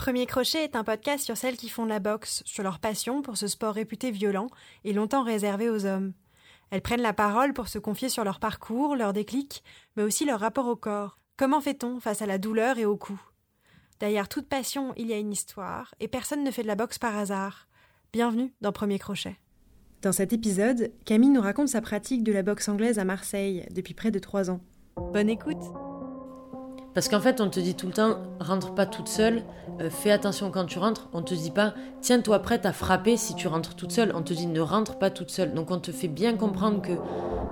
Premier Crochet est un podcast sur celles qui font de la boxe, sur leur passion pour ce sport réputé violent et longtemps réservé aux hommes. Elles prennent la parole pour se confier sur leur parcours, leurs déclics, mais aussi leur rapport au corps. Comment fait-on face à la douleur et au coup? Derrière toute passion, il y a une histoire, et personne ne fait de la boxe par hasard. Bienvenue dans Premier Crochet. Dans cet épisode, Camille nous raconte sa pratique de la boxe anglaise à Marseille depuis près de trois ans. Bonne écoute parce qu'en fait, on te dit tout le temps, rentre pas toute seule, euh, fais attention quand tu rentres. On te dit pas, tiens-toi prête à frapper si tu rentres toute seule. On te dit, ne rentre pas toute seule. Donc on te fait bien comprendre que,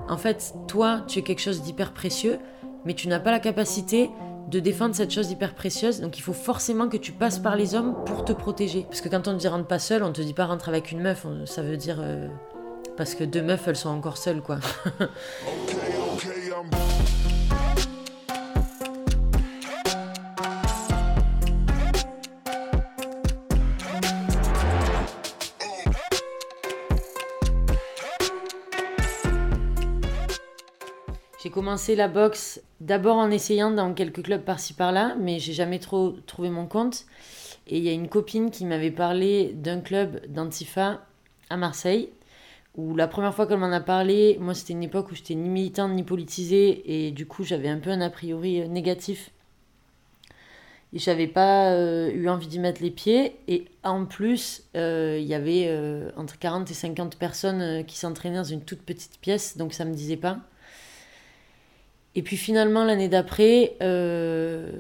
en fait, toi, tu es quelque chose d'hyper précieux, mais tu n'as pas la capacité de défendre cette chose hyper précieuse. Donc il faut forcément que tu passes par les hommes pour te protéger. Parce que quand on te dit rentre pas seule, on te dit pas rentre avec une meuf. Ça veut dire. Euh, parce que deux meufs, elles sont encore seules, quoi. J'ai commencé la boxe d'abord en essayant dans quelques clubs par-ci par-là, mais j'ai jamais trop trouvé mon compte. Et il y a une copine qui m'avait parlé d'un club d'Antifa à Marseille, où la première fois qu'elle m'en a parlé, moi c'était une époque où j'étais ni militante ni politisée, et du coup j'avais un peu un a priori euh, négatif. Et j'avais pas euh, eu envie d'y mettre les pieds. Et en plus, euh, il y avait entre 40 et 50 personnes qui s'entraînaient dans une toute petite pièce, donc ça me disait pas. Et puis finalement, l'année d'après, euh,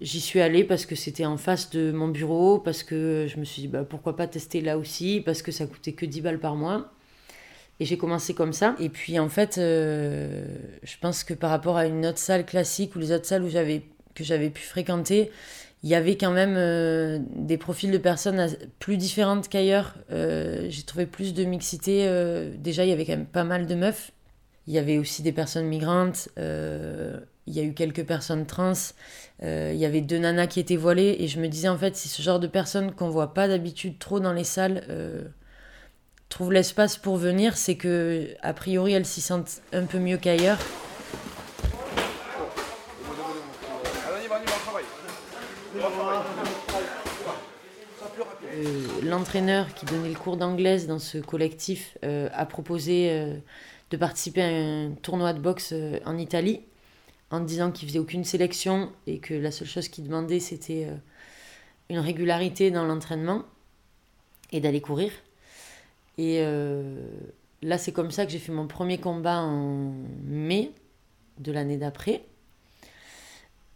j'y suis allée parce que c'était en face de mon bureau, parce que je me suis dit bah, pourquoi pas tester là aussi, parce que ça coûtait que 10 balles par mois. Et j'ai commencé comme ça. Et puis en fait, euh, je pense que par rapport à une autre salle classique ou les autres salles où que j'avais pu fréquenter, il y avait quand même euh, des profils de personnes plus différentes qu'ailleurs. j'ai trouvé plus de mixité. déjà, il y avait quand même pas mal de meufs il y avait aussi des personnes migrantes, euh, il y a eu quelques personnes trans, euh, il y avait deux nanas qui étaient voilées, et je me disais en fait, si ce genre de personnes qu'on voit pas d'habitude trop dans les salles euh, trouvent l'espace pour venir, c'est que a priori elles s'y sentent un peu mieux qu'ailleurs. L'entraîneur qui donnait le cours d'anglaise dans ce collectif a proposé de participer à un tournoi de boxe euh, en Italie en disant qu'il faisait aucune sélection et que la seule chose qu'il demandait c'était euh, une régularité dans l'entraînement et d'aller courir. Et euh, là c'est comme ça que j'ai fait mon premier combat en mai de l'année d'après.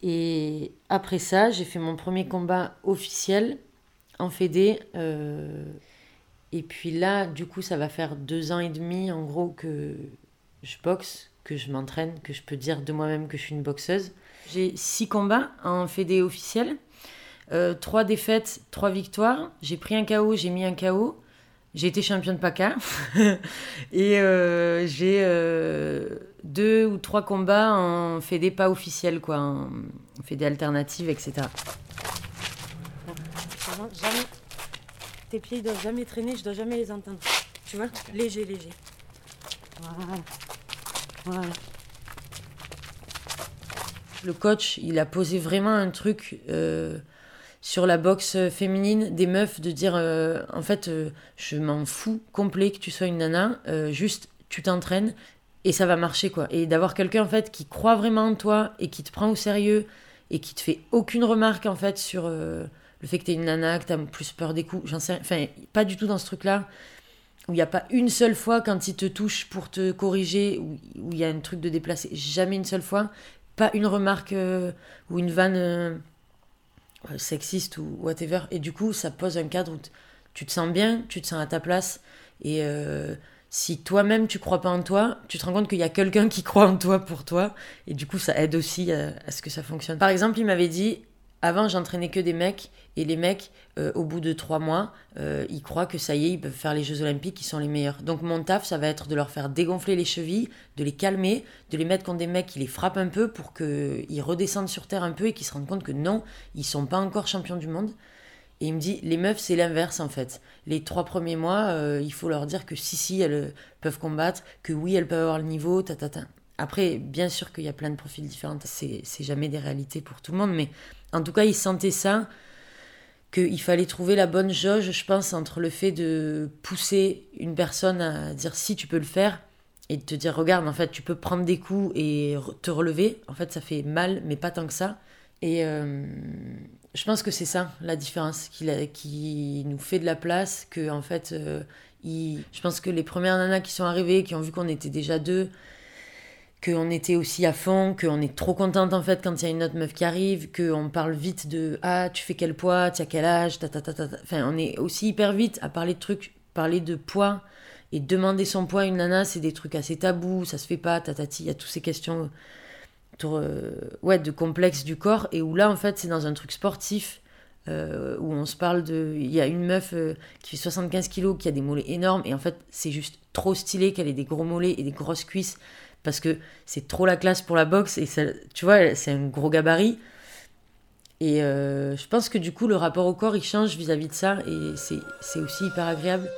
Et après ça, j'ai fait mon premier combat officiel en Fédé. Et puis là, du coup, ça va faire deux ans et demi, en gros, que je boxe, que je m'entraîne, que je peux dire de moi-même que je suis une boxeuse. J'ai six combats en fédé officiel, euh, trois défaites, trois victoires. J'ai pris un KO, j'ai mis un KO. J'ai été championne PACA. et euh, j'ai euh, deux ou trois combats en fédé pas officiel, quoi, en fédé alternative, etc. Jamais tes pieds, ils doivent jamais traîner, je dois jamais les entendre. Tu vois Léger, léger. Voilà. Voilà. Le coach, il a posé vraiment un truc euh, sur la boxe féminine des meufs de dire euh, en fait, euh, je m'en fous complet que tu sois une nana, juste tu t'entraînes et ça va marcher quoi. Et d'avoir quelqu'un en fait qui croit vraiment en toi et qui te prend au sérieux et qui te fait aucune remarque en fait sur le fait que tu es une nana, que tu as plus peur des coups, j'en sais Enfin, pas du tout dans ce truc-là, où il n'y a pas une seule fois quand il te touche pour te corriger, où il y a un truc de déplacé, jamais une seule fois, pas une remarque euh, ou une vanne euh, sexiste ou whatever. Et du coup, ça pose un cadre où tu te sens bien, tu te sens à ta place, et euh, si toi-même tu crois pas en toi, tu te rends compte qu'il y a quelqu'un qui croit en toi pour toi, et du coup, ça aide aussi à ce que ça fonctionne. Par exemple, il m'avait dit avant, j'entraînais que des mecs, et les mecs, euh, au bout de trois mois, euh, ils croient que ça y est, ils peuvent faire les Jeux Olympiques, ils sont les meilleurs. Donc mon taf, ça va être de leur faire dégonfler les chevilles, de les calmer, de les mettre contre des mecs qui les frappent un peu pour qu'ils redescendent sur terre un peu et qu'ils se rendent compte que non, ils sont pas encore champions du monde. Et il me dit, les meufs, c'est l'inverse en fait. Les trois premiers mois, euh, il faut leur dire que si, si, elles peuvent combattre, que oui, elles peuvent avoir le niveau, ta. Après, bien sûr qu'il y a plein de profils différents, c'est jamais des réalités pour tout le monde, mais en tout cas, il sentait ça, qu'il fallait trouver la bonne jauge, je pense, entre le fait de pousser une personne à dire si tu peux le faire et de te dire regarde, en fait, tu peux prendre des coups et te relever. En fait, ça fait mal, mais pas tant que ça. Et euh, je pense que c'est ça la différence qui, nous fait de la place, que en fait, euh, je pense que les premières nanas qui sont arrivées, qui ont vu qu'on était déjà deux, qu'on était aussi à fond, qu'on est trop contente en fait quand il y a une autre meuf qui arrive, qu'on parle vite de ah tu fais quel poids, tu as quel âge, ta, Enfin, on est aussi hyper vite à parler de trucs, parler de poids et demander son poids à une nana, c'est des trucs assez tabous, ça se fait pas, tatati, il y a toutes ces questions ouais, de complexe du corps et où là en fait c'est dans un truc sportif. Euh, où on se parle de. Il y a une meuf euh, qui fait 75 kilos, qui a des mollets énormes, et en fait, c'est juste trop stylé qu'elle ait des gros mollets et des grosses cuisses parce que c'est trop la classe pour la boxe et ça, tu vois, c'est un gros gabarit. Et euh, je pense que du coup, le rapport au corps, il change vis-à-vis de ça et c'est aussi hyper agréable.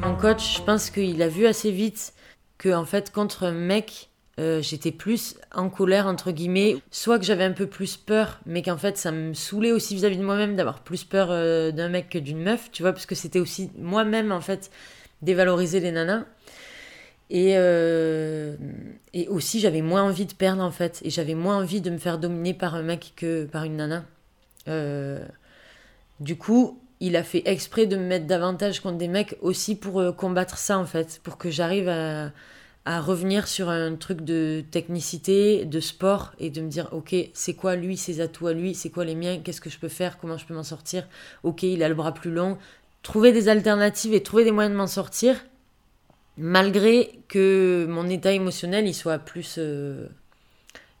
Mon coach, je pense qu'il a vu assez vite que, en fait, contre un mec, euh, j'étais plus en colère, entre guillemets. Soit que j'avais un peu plus peur, mais qu'en fait, ça me saoulait aussi vis-à-vis de moi-même d'avoir plus peur euh, d'un mec que d'une meuf, tu vois, parce que c'était aussi moi-même, en fait, dévaloriser les nanas. Et, euh, et aussi, j'avais moins envie de perdre, en fait. Et j'avais moins envie de me faire dominer par un mec que par une nana. du coup, il a fait exprès de me mettre davantage contre des mecs aussi pour combattre ça, en fait. Pour que j'arrive à à revenir sur un truc de technicité, de sport et de me dire ok c'est quoi lui ses atouts à lui, c'est quoi les miens, qu'est-ce que je peux faire, comment je peux m'en sortir, ok il a le bras plus long, trouver des alternatives et trouver des moyens de m'en sortir malgré que mon état émotionnel il soit plus euh,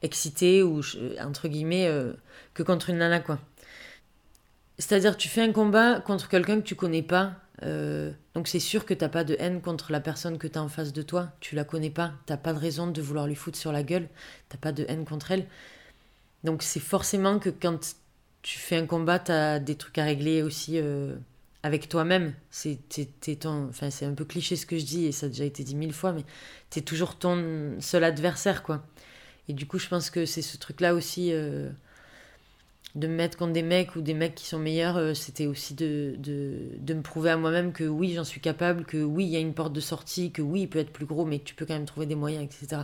excité ou entre guillemets euh, que contre une nana quoi. C'est-à-dire tu fais un combat contre quelqu'un que tu connais pas euh, donc c'est sûr que t'as pas de haine contre la personne que tu as en face de toi. Tu la connais pas. T'as pas de raison de vouloir lui foutre sur la gueule. T'as pas de haine contre elle. Donc c'est forcément que quand tu fais un combat, t'as des trucs à régler aussi euh, avec toi-même. C'est enfin, un peu cliché ce que je dis et ça a déjà été dit mille fois, mais t'es toujours ton seul adversaire, quoi. Et du coup, je pense que c'est ce truc-là aussi. Euh, de me mettre contre des mecs ou des mecs qui sont meilleurs, euh, c'était aussi de, de, me prouver à moi-même que oui, j'en suis capable, que oui, il y a une porte de sortie, que oui, il peut être plus gros, mais tu peux quand même trouver des moyens, etc.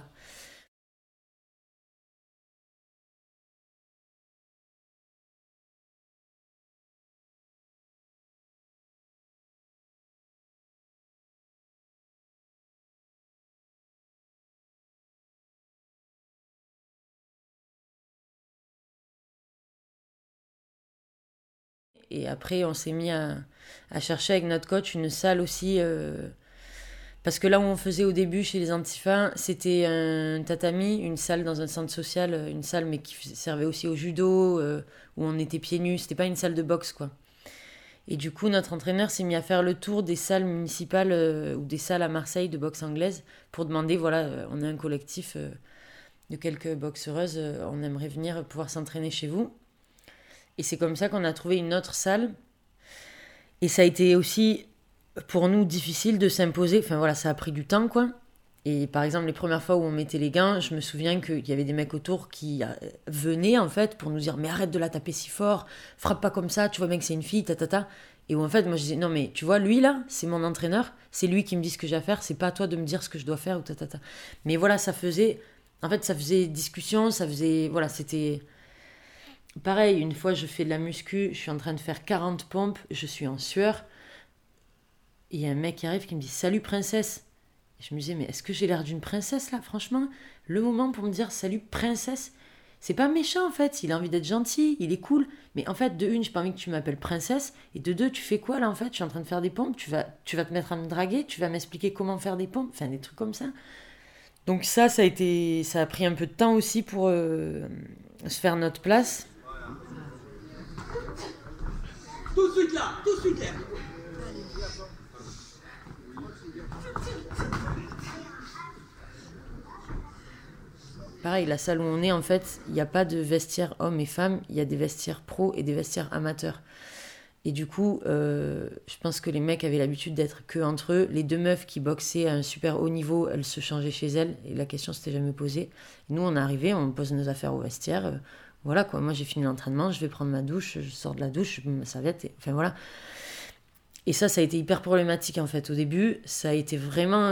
Et après, on s'est mis à, chercher avec notre coach une salle aussi. Euh, parce que là où on faisait au début chez les Antifa, c'était un tatami, une salle dans un centre social, une salle mais qui servait aussi au judo, euh, où on était pieds nus. C'était pas une salle de boxe, quoi. Et du coup, notre entraîneur s'est mis à faire le tour des salles municipales euh, ou des salles à Marseille de boxe anglaise pour demander voilà, on a un collectif de quelques boxereuses, on aimerait venir pouvoir s'entraîner chez vous. Et c'est comme ça qu'on a trouvé une autre salle. Et ça a été aussi pour nous difficile de s'imposer. Enfin voilà, ça a pris du temps quoi. Et par exemple, les premières fois où on mettait les gants, je me souviens qu'il y avait des mecs autour qui euh, venaient en fait pour nous dire Mais arrête de la taper si fort, frappe pas comme ça, tu vois que c'est une fille, ta ta ta. Et où en fait, moi je disais Non, mais tu vois, lui là, c'est mon entraîneur, c'est lui qui me dit ce que j'ai à faire, c'est pas à toi de me dire ce que je dois faire ou ta ta ta. Mais voilà, ça faisait. En fait, ça faisait discussion, ça faisait. Voilà, c'était. Pareil, une fois je fais de la muscu, je suis en train de faire 40 pompes, je suis en sueur. Il y a un mec qui arrive qui me dit Salut princesse. Je me disais Mais est-ce que j'ai l'air d'une princesse là? Franchement, le moment pour me dire Salut princesse, c'est pas méchant en fait. Il a envie d'être gentil, il est cool. Mais en fait, de une, j'ai pas envie que tu m'appelles princesse. Et de deux, tu fais quoi là en fait? Je suis en train de faire des pompes, tu vas, tu vas te mettre à me draguer, tu vas m'expliquer comment faire des pompes, enfin des trucs comme ça. Donc ça, ça a été, ça a pris un peu de temps aussi pour euh, se faire notre place. Tout de suite là, tout de suite là. Pareil, la salle où on est, en fait, il n'y a pas de vestiaires hommes et femmes, il y a des vestiaires pro et des vestiaires amateurs. Et du coup, euh, je pense que les mecs avaient l'habitude d'être que entre eux. Les deux meufs qui boxaient à un super haut niveau, elles se changeaient chez elles. Et la question s'était jamais posée. Nous, on arrivés, on pose nos affaires au vestiaire. Euh, voilà quoi, moi j'ai fini l'entraînement, je vais prendre ma douche, je sors de la douche, ma serviette, et, enfin voilà. Et ça, ça a été hyper problématique en fait. Au début, ça a été vraiment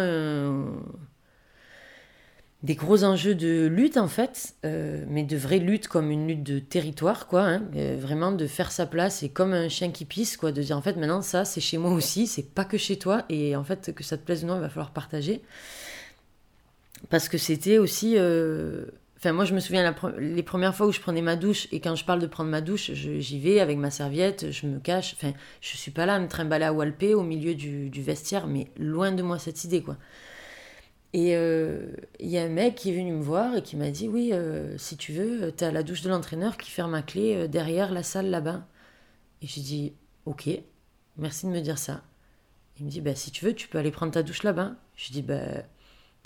des gros enjeux de lutte en fait, euh, mais de vraie lutte comme une lutte de territoire quoi, hein, euh, vraiment de faire sa place et comme un chien qui pisse quoi, de dire en fait maintenant ça c'est chez moi aussi, c'est pas que chez toi et en fait que ça te plaise ou non il va falloir partager parce que c'était aussi, euh, moi je me souviens les premières fois où je prenais ma douche et quand je parle de prendre ma douche j'y vais avec ma serviette, je me cache, enfin je suis pas là à me trimballer à Walpé au milieu du, du vestiaire mais loin de moi cette idée quoi. Et il euh, y a un mec qui est venu me voir et qui m'a dit Oui, euh, si tu veux, tu as la douche de l'entraîneur qui ferme à clé euh, derrière la salle là-bas. Et j'ai dit Ok, merci de me dire ça. Il me dit bah, Si tu veux, tu peux aller prendre ta douche là-bas. Je dis bah,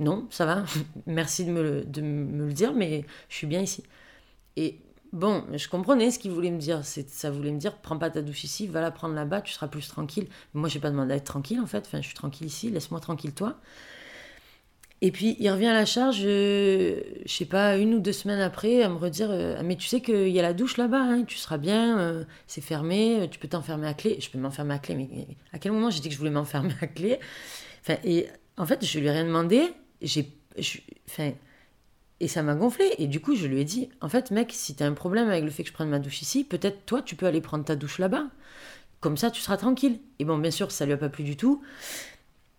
Non, ça va, merci de me, le, dire, mais je suis bien ici. Et bon, je comprenais ce qu'il voulait me dire. Ça voulait me dire Prends pas ta douche ici, va la prendre là-bas, tu seras plus tranquille. moi, j'ai pas demandé à être tranquille en fait. Enfin, je suis tranquille ici, laisse-moi tranquille toi. Et puis il revient à la charge, euh, je sais pas, une ou deux semaines après, à me redire euh, Mais tu sais qu'il y a la douche là-bas, hein, tu seras bien, euh, c'est fermé, tu peux t'enfermer à clé. Je peux m'enfermer à clé, mais à quel moment j'ai dit que je voulais m'enfermer à clé? Enfin, Et en fait, je lui ai rien demandé, j'ai, et ça m'a gonflé. Et du coup, je lui ai dit En fait, mec, si t'as un problème avec le fait que je prenne ma douche ici, peut-être toi, tu peux aller prendre ta douche là-bas. Comme ça, tu seras tranquille. Et bon, bien sûr, ça lui a pas plu du tout.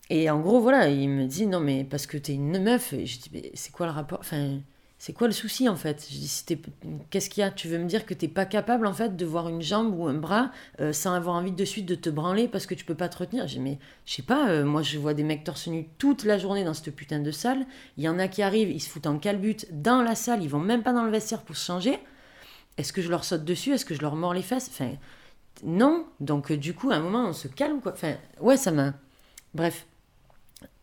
Et en gros, voilà, il me dit non, mais parce que t'es une meuf. Et je dis, mais c'est quoi le rapport? C'est quoi le souci en fait? Je qu'est-ce qu'il y a? Tu veux me dire que t'es pas capable en fait de voir une jambe ou un bras euh, sans avoir envie de suite de te branler parce que tu peux pas te retenir? Dis, mais je sais pas, euh, moi je vois des mecs torse nu toute la journée dans cette putain de salle. Il y en a qui arrivent, ils se foutent en calbute dans la salle, ils vont même pas dans le vestiaire pour se changer. Est-ce que je leur saute dessus? Est-ce que je leur mords les fesses? Enfin, non. Donc, euh, du coup, à un moment, on se calme, quoi. Enfin, ouais, ça m'a. Bref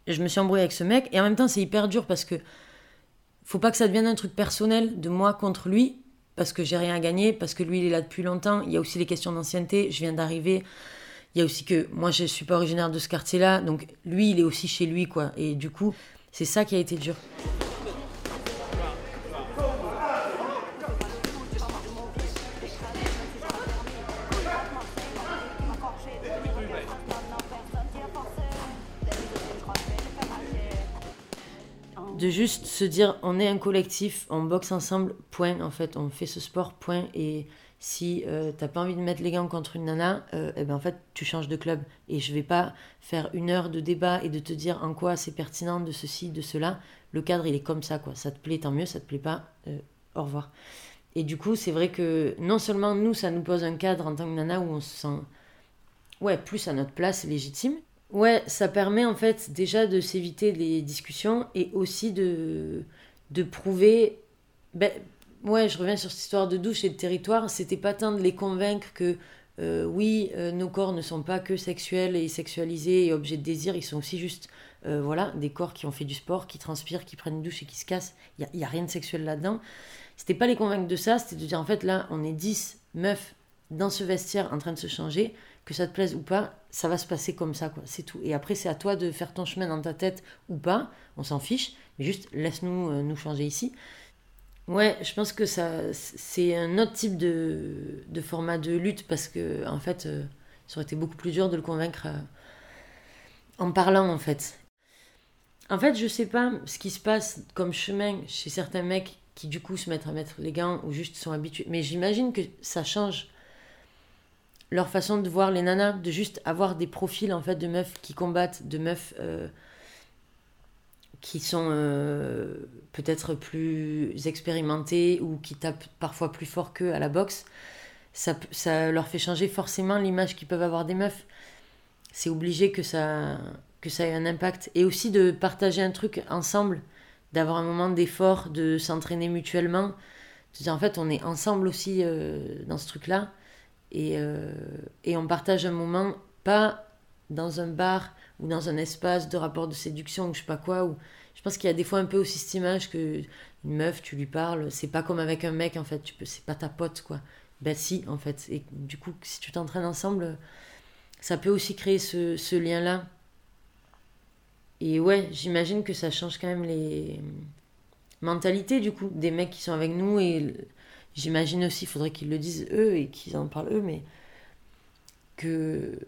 je me suis embrouillée avec ce mec. Et en même temps, c'est hyper dur parce que faut pas que ça devienne un truc personnel de moi contre lui, parce que j'ai rien à gagner, parce que lui, il est là depuis longtemps. Il y a aussi les questions d'ancienneté. Je viens d'arriver. Il y a aussi que moi, je suis pas originaire de ce quartier-là. Donc, lui, il est aussi chez lui, quoi. Et du coup, c'est ça qui a été dur. De juste se dire on est un collectif, on boxe ensemble, point. En fait, on fait ce sport, point. Et si euh, t'as pas envie de mettre les gants contre une nana, euh, eh ben en fait tu changes de club. Et je vais pas faire une heure de débat et de te dire en quoi c'est pertinent de ceci, de cela. Le cadre il est comme ça quoi. Ça te plaît tant mieux, ça te plaît pas, euh, au revoir. Et du coup c'est vrai que non seulement nous ça nous pose un cadre en tant que nana où on se sent ouais plus à notre place légitime, Ouais, ça permet en fait déjà de s'éviter les discussions et aussi de, de prouver. Ben, ouais, je reviens sur cette histoire de douche et de territoire. C'était pas tant de les convaincre que euh, oui, euh, nos corps ne sont pas que sexuels et sexualisés et objets de désir, ils sont aussi juste euh, voilà, des corps qui ont fait du sport, qui transpirent, qui prennent une douche et qui se cassent. Il n'y a, a, rien de sexuel là-dedans. C'était pas les convaincre de ça, c'était de dire en fait là, on est 10 meufs dans ce vestiaire en train de se changer que ça te plaise ou pas, ça va se passer comme ça, quoi. C'est tout. Et après, c'est à toi de faire ton chemin dans ta tête ou pas. On s'en fiche, mais juste laisse-nous euh, nous changer ici. Ouais, je pense que ça, c'est un autre type de, de, format de lutte parce que, en fait, euh, ça aurait été beaucoup plus dur de le convaincre euh, en parlant, en fait. En fait, je sais pas ce qui se passe comme chemin chez certains mecs qui, du coup, se mettent à mettre les gants ou juste sont habitués. Mais j'imagine que ça change leur façon de voir les nanas, de juste avoir des profils en fait de meufs qui combattent, de meufs euh, qui sont euh, peut-être plus expérimentées ou qui tapent parfois plus fort qu'eux à la boxe, ça, leur fait changer forcément l'image qu'ils peuvent avoir des meufs. C'est obligé que ça, que ça ait un impact. Et aussi de partager un truc ensemble, d'avoir un moment d'effort, de s'entraîner mutuellement. En fait on est ensemble aussi euh, dans ce truc-là et, euh, et on partage un moment, pas dans un bar ou dans un espace de rapport de séduction ou je sais pas quoi. Ou... Je pense qu'il y a des fois un peu aussi cette image que une meuf, tu lui parles, c'est pas comme avec un mec en fait, tu peux, c'est pas ta pote quoi. Ben si, en fait. Et du coup, si tu t'entraînes ensemble, ça peut aussi créer ce, ce lien-là. Et ouais, j'imagine que ça change quand même les mentalités, du coup, des mecs qui sont avec nous. Et j'imagine aussi, il faudrait qu'ils le disent eux et qu'ils en parlent eux, mais que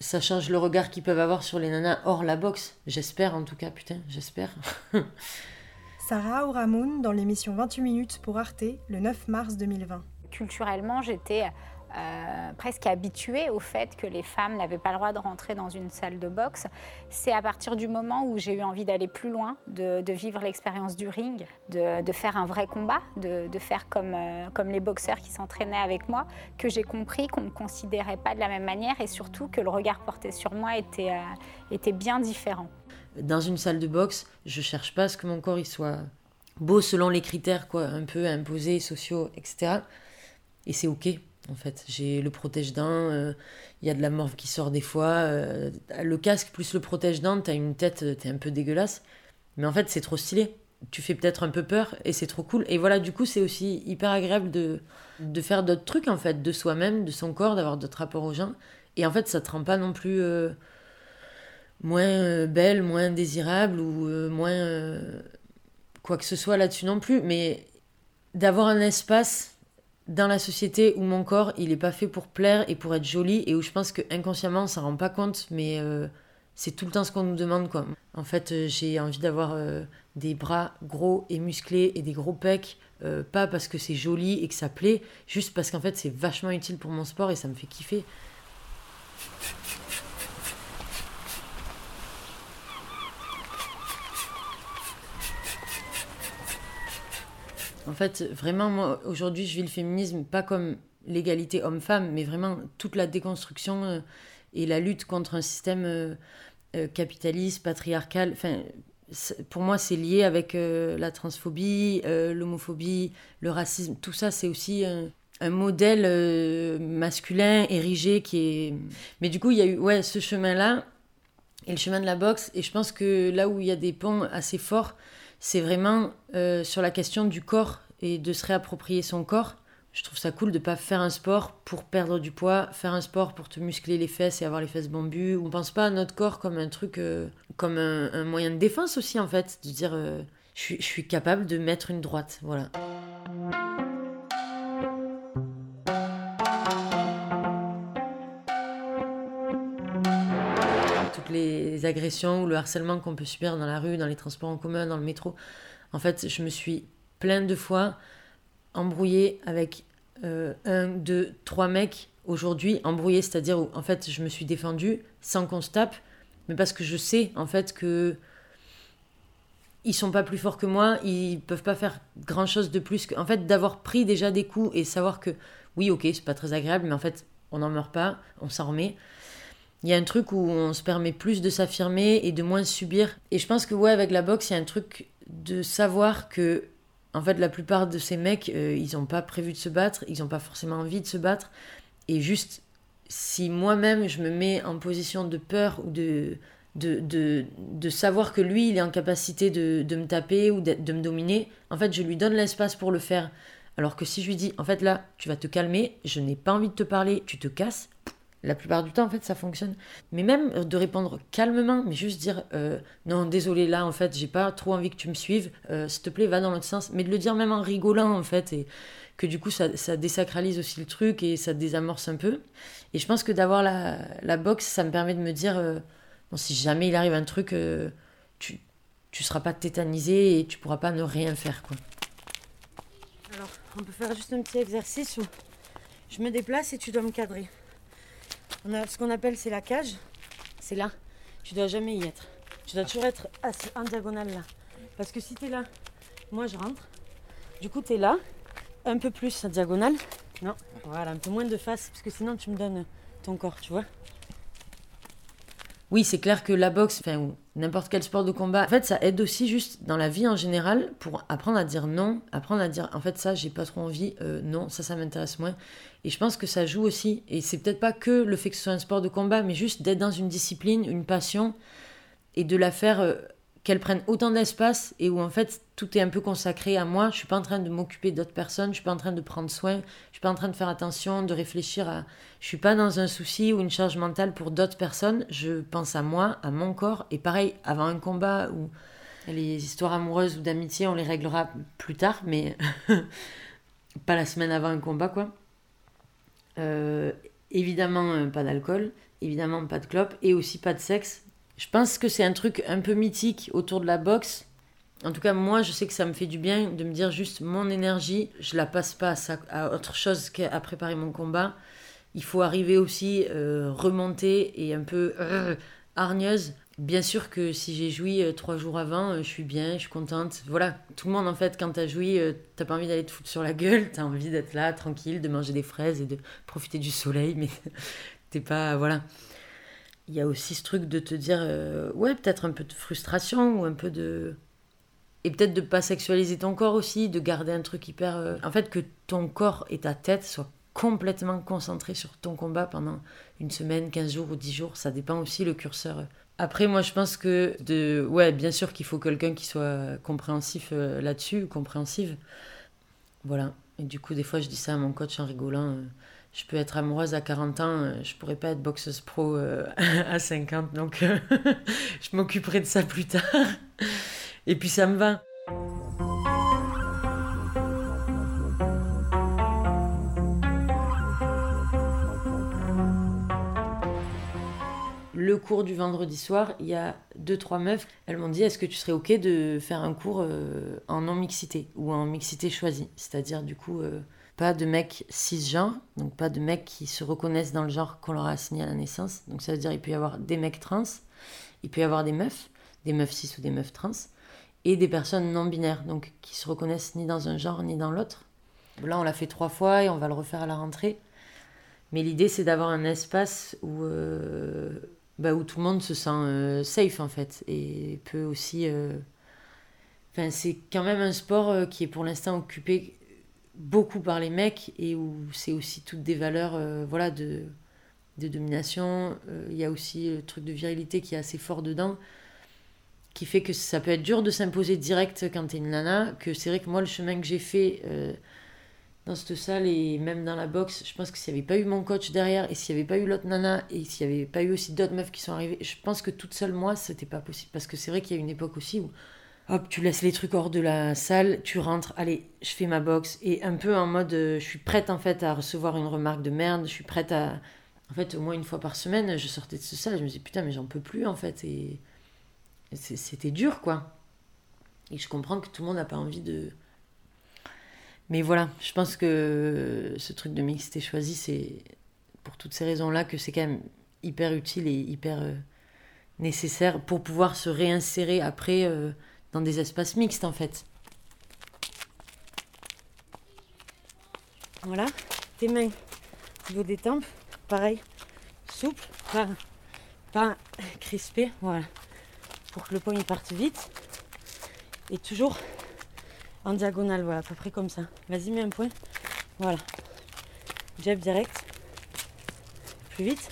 ça change le regard qu'ils peuvent avoir sur les nanas hors la boxe. J'espère en tout cas, putain, j'espère. Sarah Ouramoun dans l'émission 28 minutes pour Arte le 9 mars 2020. Culturellement, j'étais euh, presque habituée au fait que les femmes n'avaient pas le droit de rentrer dans une salle de boxe. C'est à partir du moment où j'ai eu envie d'aller plus loin, de, vivre l'expérience du ring, de, faire un vrai combat, de, faire comme, euh, comme les boxeurs qui s'entraînaient avec moi, que j'ai compris qu'on ne me considérait pas de la même manière et surtout que le regard porté sur moi était, euh, était bien différent. Dans une salle de boxe, je cherche pas à ce que mon corps il soit beau selon les critères quoi, un peu imposés, sociaux, etc. Et c'est ok en fait. J'ai le protège-dents, euh, il y a de la morve qui sort des fois. Euh, le casque plus le protège-dents, t'as une tête, euh, t'es un peu dégueulasse. Mais en fait, c'est trop stylé. Tu fais peut-être un peu peur et c'est trop cool. Et voilà, du coup, c'est aussi hyper agréable de, de faire d'autres trucs, en fait, de soi-même, de son corps, d'avoir d'autres rapports aux gens. Et en fait, ça te rend pas non plus moins belle, moins désirable ou moins quoi que ce soit là-dessus non plus. Mais d'avoir un espace dans la société où mon corps il est pas fait pour plaire et pour être joli et où je pense que inconsciemment on s'en rend pas compte mais euh, c'est tout le temps ce qu'on nous demande quoi. En fait euh, j'ai envie d'avoir euh, des bras gros et musclés et des gros pecs pas parce que c'est joli et que ça plaît juste parce qu'en fait c'est vachement utile pour mon sport et ça me fait kiffer. En fait, vraiment, moi, aujourd'hui, je vis le féminisme pas comme l'égalité homme-femme, mais vraiment toute la déconstruction euh, et la lutte contre un système euh, euh, capitaliste, patriarcal. Enfin, pour moi, c'est lié avec la transphobie, l'homophobie, le racisme. Tout ça, c'est aussi un modèle masculin érigé qui est. Mais du coup, il y a eu ouais, ce chemin-là et le chemin de la boxe. Et je pense que là où il y a des ponts assez forts, c'est vraiment euh, sur la question du corps et de se réapproprier son corps. Je trouve ça cool de pas faire un sport pour perdre du poids, faire un sport pour te muscler les fesses et avoir les fesses bambues. On pense pas à notre corps comme un truc, euh, comme un, moyen de défense aussi en fait, de dire euh, je, suis capable de mettre une droite, voilà. Les agressions ou le harcèlement qu'on peut subir dans la rue, dans les transports en commun, dans le métro. En fait, je me suis plein de fois embrouillée avec euh, un, deux, trois mecs aujourd'hui, embrouillée, c'est-à-dire où en fait je me suis défendue sans qu'on se tape, mais parce que je sais en fait que ils sont pas plus forts que moi, ils peuvent pas faire grand chose de plus que. En fait, d'avoir pris déjà des coups et savoir que oui, ok, c'est pas très agréable, mais en fait, on n'en meurt pas, on s'en remet il y a un truc où on se permet plus de s'affirmer et de moins subir. Et je pense que ouais, avec la boxe, il y a un truc de savoir que, en fait, la plupart de ces mecs, euh, ils n'ont pas prévu de se battre, ils n'ont pas forcément envie de se battre. Et juste, si moi-même je me mets en position de peur ou de, de, de, de, savoir que lui, il est en capacité de, de me taper ou de, de me dominer, en fait, je lui donne l'espace pour le faire. Alors que si je lui dis, en fait, là, tu vas te calmer, je n'ai pas envie de te parler, tu te casses, la plupart du temps, en fait, ça fonctionne. Mais même euh, de répondre calmement, mais juste dire euh, non, désolé, là, en fait, j'ai pas trop envie que tu me suives, euh, s'il te plaît, va dans l'autre sens. Mais de le dire même en rigolant, en fait, et que du coup, ça, ça désacralise aussi le truc et ça désamorce un peu. Et je pense que d'avoir la, la boxe, ça me permet de me dire bon, si jamais il arrive un truc, tu, tu seras pas tétanisé et tu pourras pas ne rien faire, quoi. Alors, on peut faire juste un petit exercice où je me déplace et tu dois me cadrer. On a ce qu'on appelle, c'est la cage. C'est là. Tu dois jamais y être. Tu dois toujours être en diagonale là. Parce que si tu es là, moi je rentre. Du coup, tu es là, un peu plus en diagonale. Non, voilà, un peu moins de face, parce que sinon tu me donnes ton corps, tu vois. Oui, c'est clair que la boxe, enfin, ou n'importe quel sport de combat, en fait, ça aide aussi juste dans la vie en général pour apprendre à dire non, apprendre à dire en fait, ça, j'ai pas trop envie, euh, non, ça, ça m'intéresse moins. Et je pense que ça joue aussi. Et c'est peut-être pas que le fait que ce soit un sport de combat, mais juste d'être dans une discipline, une passion, et de la faire euh, qu'elles prennent autant d'espace et où en fait tout est un peu consacré à moi. Je suis pas en train de m'occuper d'autres personnes, je suis pas en train de prendre soin, je suis pas en train de faire attention, de réfléchir à. Je suis pas dans un souci ou une charge mentale pour d'autres personnes. Je pense à moi, à mon corps. Et pareil, avant un combat ou les histoires amoureuses ou d'amitié, on les réglera plus tard, mais pas la semaine avant un combat quoi. Euh, évidemment euh, pas d'alcool, évidemment pas de clope et aussi pas de sexe je pense que c'est un truc un peu mythique autour de la boxe. En tout cas, moi, je sais que ça me fait du bien de me dire juste mon énergie, je la passe pas à, autre chose qu'à préparer mon combat. Il faut arriver aussi euh, remonter et un peu euh, hargneuse. Bien sûr que si j'ai joui euh, trois jours avant, je suis bien, je suis contente. Voilà, tout le monde en fait, quand t'as joui, t'as pas envie d'aller te foutre sur la gueule, t'as envie d'être là, tranquille, de manger des fraises et de profiter du soleil, mais t'es pas. Voilà il y a aussi ce truc de te dire, euh, ouais, peut-être un peu de frustration ou un peu de. Et peut-être de pas sexualiser ton corps aussi, de garder un truc hyper. Euh, en fait, que ton corps et ta tête soient complètement concentrés sur ton combat pendant une semaine, 15 jours ou 10 jours. Ça dépend aussi le curseur. Après, moi, je pense que, de... ouais, bien sûr qu'il faut quelqu'un qui soit compréhensif euh, là-dessus, compréhensive. Voilà. Et du coup, des fois, je dis ça à mon coach en rigolant je peux être amoureuse à 40 ans, euh, je pourrais pas être boxeuse pro euh, à 50, donc euh, je m'occuperai de ça plus tard. Et puis ça me va. Le cours du vendredi soir, il y a deux trois meufs. Elles m'ont dit est-ce que tu serais ok de faire un cours en non mixité ou en mixité choisie, c'est-à-dire du coup pas de mecs cisgenres, donc pas de mecs qui se reconnaissent dans le genre qu'on leur a assigné à la naissance. Donc ça veut dire qu'il peut y avoir des mecs trans, il peut y avoir des meufs, des meufs cis ou des meufs trans, et des personnes non binaires, donc qui se reconnaissent ni dans un genre ni dans l'autre. Là, on l'a fait trois fois et on va le refaire à la rentrée. Mais l'idée, c'est d'avoir un espace où, euh, bah, où tout le monde se sent euh, safe, en fait, et peut aussi... Euh, enfin, c'est quand même un sport qui est pour l'instant occupé beaucoup par les mecs et où c'est aussi toutes des valeurs voilà de, de domination. Il y a aussi le truc de virilité qui est assez fort dedans, qui fait que ça peut être dur de s'imposer direct quand t'es une nana. Que c'est vrai que moi, le chemin que j'ai fait euh, dans cette salle et même dans la boxe, je pense que s'il n'y avait pas eu mon coach derrière et s'il n'y avait pas eu l'autre nana et s'il n'y avait pas eu aussi d'autres meufs qui sont arrivées, je pense que toute seule moi, c'était pas possible. Parce que c'est vrai qu'il y a une époque aussi où hop, tu laisses les trucs hors de la salle, tu rentres, allez, je fais ma boxe. Et un peu en mode, euh, je suis prête en fait à recevoir une remarque de merde, je suis prête à. En fait, au moins une fois par semaine, je sortais de ce salle, je me disais putain, mais j'en peux plus en fait. Et c'était dur quoi. Et je comprends que tout le monde n'a pas envie de. Mais voilà, je pense que ce truc de mixité choisi, c'est pour toutes ces raisons-là que c'est quand même hyper utile et hyper euh, nécessaire pour pouvoir se réinsérer après. Euh, dans des espaces mixtes en fait. Voilà, tes mains au niveau des tempes, pareil, souple, pas, pas crispé, voilà, pour que le poing parte vite. Et toujours en diagonale, voilà, à peu près comme ça. Vas-y, mets un point, voilà. Jab direct, plus vite.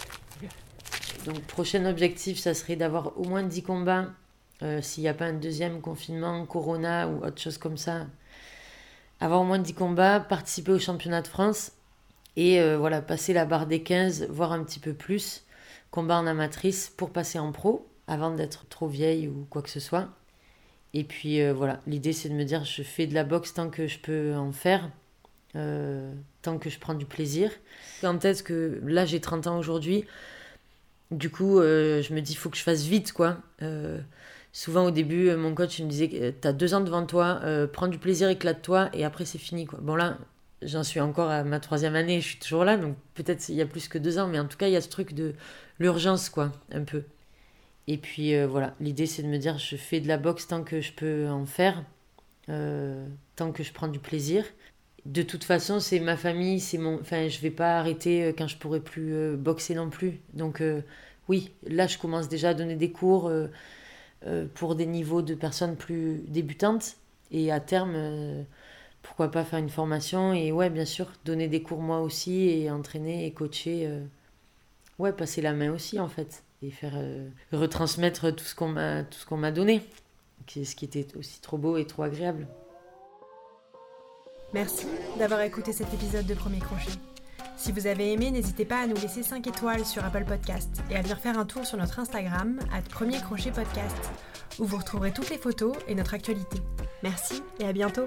Donc, prochain objectif, ça serait d'avoir au moins 10 combats euh, s'il n'y a pas un deuxième confinement, Corona ou autre chose comme ça. Avoir au moins 10 combats, participer au championnat de France et euh, voilà, passer la barre des 15, voire un petit peu plus, combat en amatrice pour passer en pro avant d'être trop vieille ou quoi que ce soit. Et puis euh, voilà, l'idée c'est de me dire je fais de la boxe tant que je peux en faire, tant que je prends du plaisir. Quand est-ce que là j'ai 30 ans aujourd'hui, du coup je me dis faut que je fasse vite quoi souvent au début, euh, mon coach me disait que tu as deux ans devant toi, euh, prends du plaisir, éclate-toi, et après c'est fini. Quoi. Bon là, j'en suis encore à ma troisième année, je suis toujours là, donc peut-être il y a plus que deux ans, mais en tout cas, il y a ce truc de l'urgence, quoi, un peu. Et puis euh, voilà, l'idée c'est de me dire, je fais de la boxe tant que je peux en faire, tant que je prends du plaisir. De toute façon, c'est ma famille, c'est mon. Enfin, je vais pas arrêter quand je pourrai plus boxer non plus. Donc, oui, là, je commence déjà à donner des cours. Euh, pour des niveaux de personnes plus débutantes. Et à terme, euh, pourquoi pas faire une formation et ouais, bien sûr, donner des cours moi aussi et entraîner et coacher. Euh, ouais, passer la main aussi en fait et faire retransmettre tout ce qu'on m'a tout ce donné. ce qui était aussi trop beau et trop agréable. Merci d'avoir écouté cet épisode de Premier Crochet. Si vous avez aimé, n'hésitez pas à nous laisser 5 étoiles sur Apple Podcast et à venir faire un tour sur notre Instagram, at Premier Crochet Podcast, où vous retrouverez toutes les photos et notre actualité. Merci et à bientôt!